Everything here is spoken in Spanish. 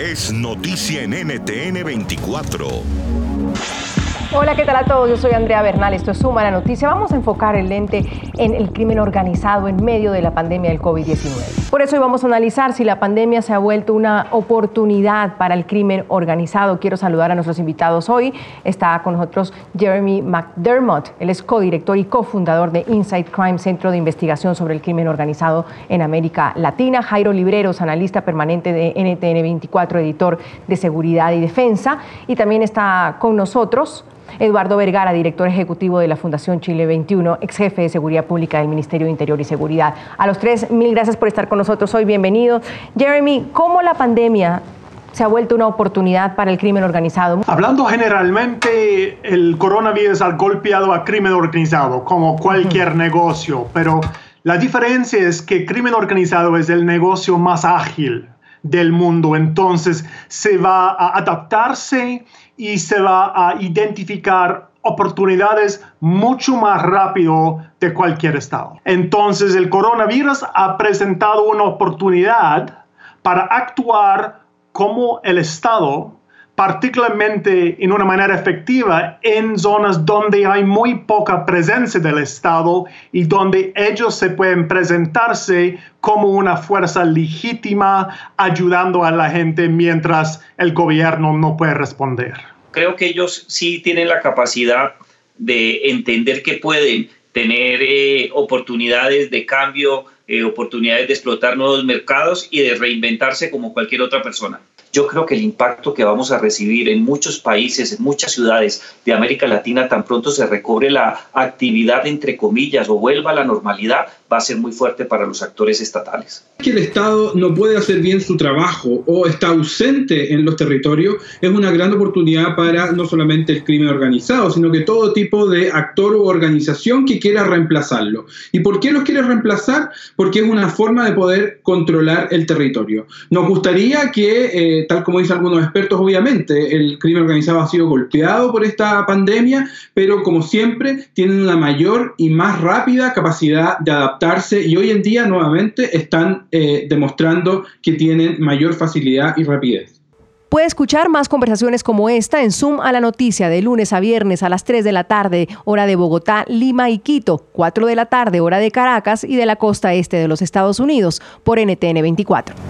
es noticia en NTN 24. Hola, ¿qué tal a todos? Yo soy Andrea Bernal, esto es Suma la Noticia. Vamos a enfocar el lente en el crimen organizado en medio de la pandemia del COVID-19. Por eso hoy vamos a analizar si la pandemia se ha vuelto una oportunidad para el crimen organizado. Quiero saludar a nuestros invitados hoy. Está con nosotros Jeremy McDermott, él es codirector y cofundador de Inside Crime, Centro de Investigación sobre el Crimen Organizado en América Latina. Jairo Libreros, analista permanente de NTN 24, editor de Seguridad y Defensa. Y también está con nosotros Eduardo Vergara, director ejecutivo de la Fundación Chile 21, ex jefe de Seguridad Pública del Ministerio de Interior y Seguridad. A los tres, mil gracias por estar con nosotros hoy. Bienvenido. Jeremy, ¿cómo la pandemia se ha vuelto una oportunidad para el crimen organizado? Hablando generalmente, el coronavirus ha golpeado al crimen organizado, como cualquier negocio, pero la diferencia es que el crimen organizado es el negocio más ágil del mundo, entonces se va a adaptarse y se va a identificar oportunidades mucho más rápido de cualquier estado. Entonces el coronavirus ha presentado una oportunidad para actuar como el estado, particularmente en una manera efectiva en zonas donde hay muy poca presencia del estado y donde ellos se pueden presentarse como una fuerza legítima ayudando a la gente mientras el gobierno no puede responder creo que ellos sí tienen la capacidad de entender que pueden tener eh, oportunidades de cambio, eh, oportunidades de explotar nuevos mercados y de reinventarse como cualquier otra persona. Yo creo que el impacto que vamos a recibir en muchos países, en muchas ciudades de América Latina, tan pronto se recobre la actividad, entre comillas, o vuelva a la normalidad, va a ser muy fuerte para los actores estatales. Que el Estado no puede hacer bien su trabajo o está ausente en los territorios es una gran oportunidad para no solamente el crimen organizado, sino que todo tipo de actor u organización que quiera reemplazarlo. ¿Y por qué los quiere reemplazar? Porque es una forma de poder controlar el territorio. Nos gustaría que, eh, tal como dicen algunos expertos, obviamente, el crimen organizado ha sido golpeado por esta pandemia, pero como siempre, tienen una mayor y más rápida capacidad de adaptar y hoy en día nuevamente están eh, demostrando que tienen mayor facilidad y rapidez. Puede escuchar más conversaciones como esta en Zoom a la noticia de lunes a viernes a las 3 de la tarde, hora de Bogotá, Lima y Quito, 4 de la tarde, hora de Caracas y de la costa este de los Estados Unidos, por NTN 24.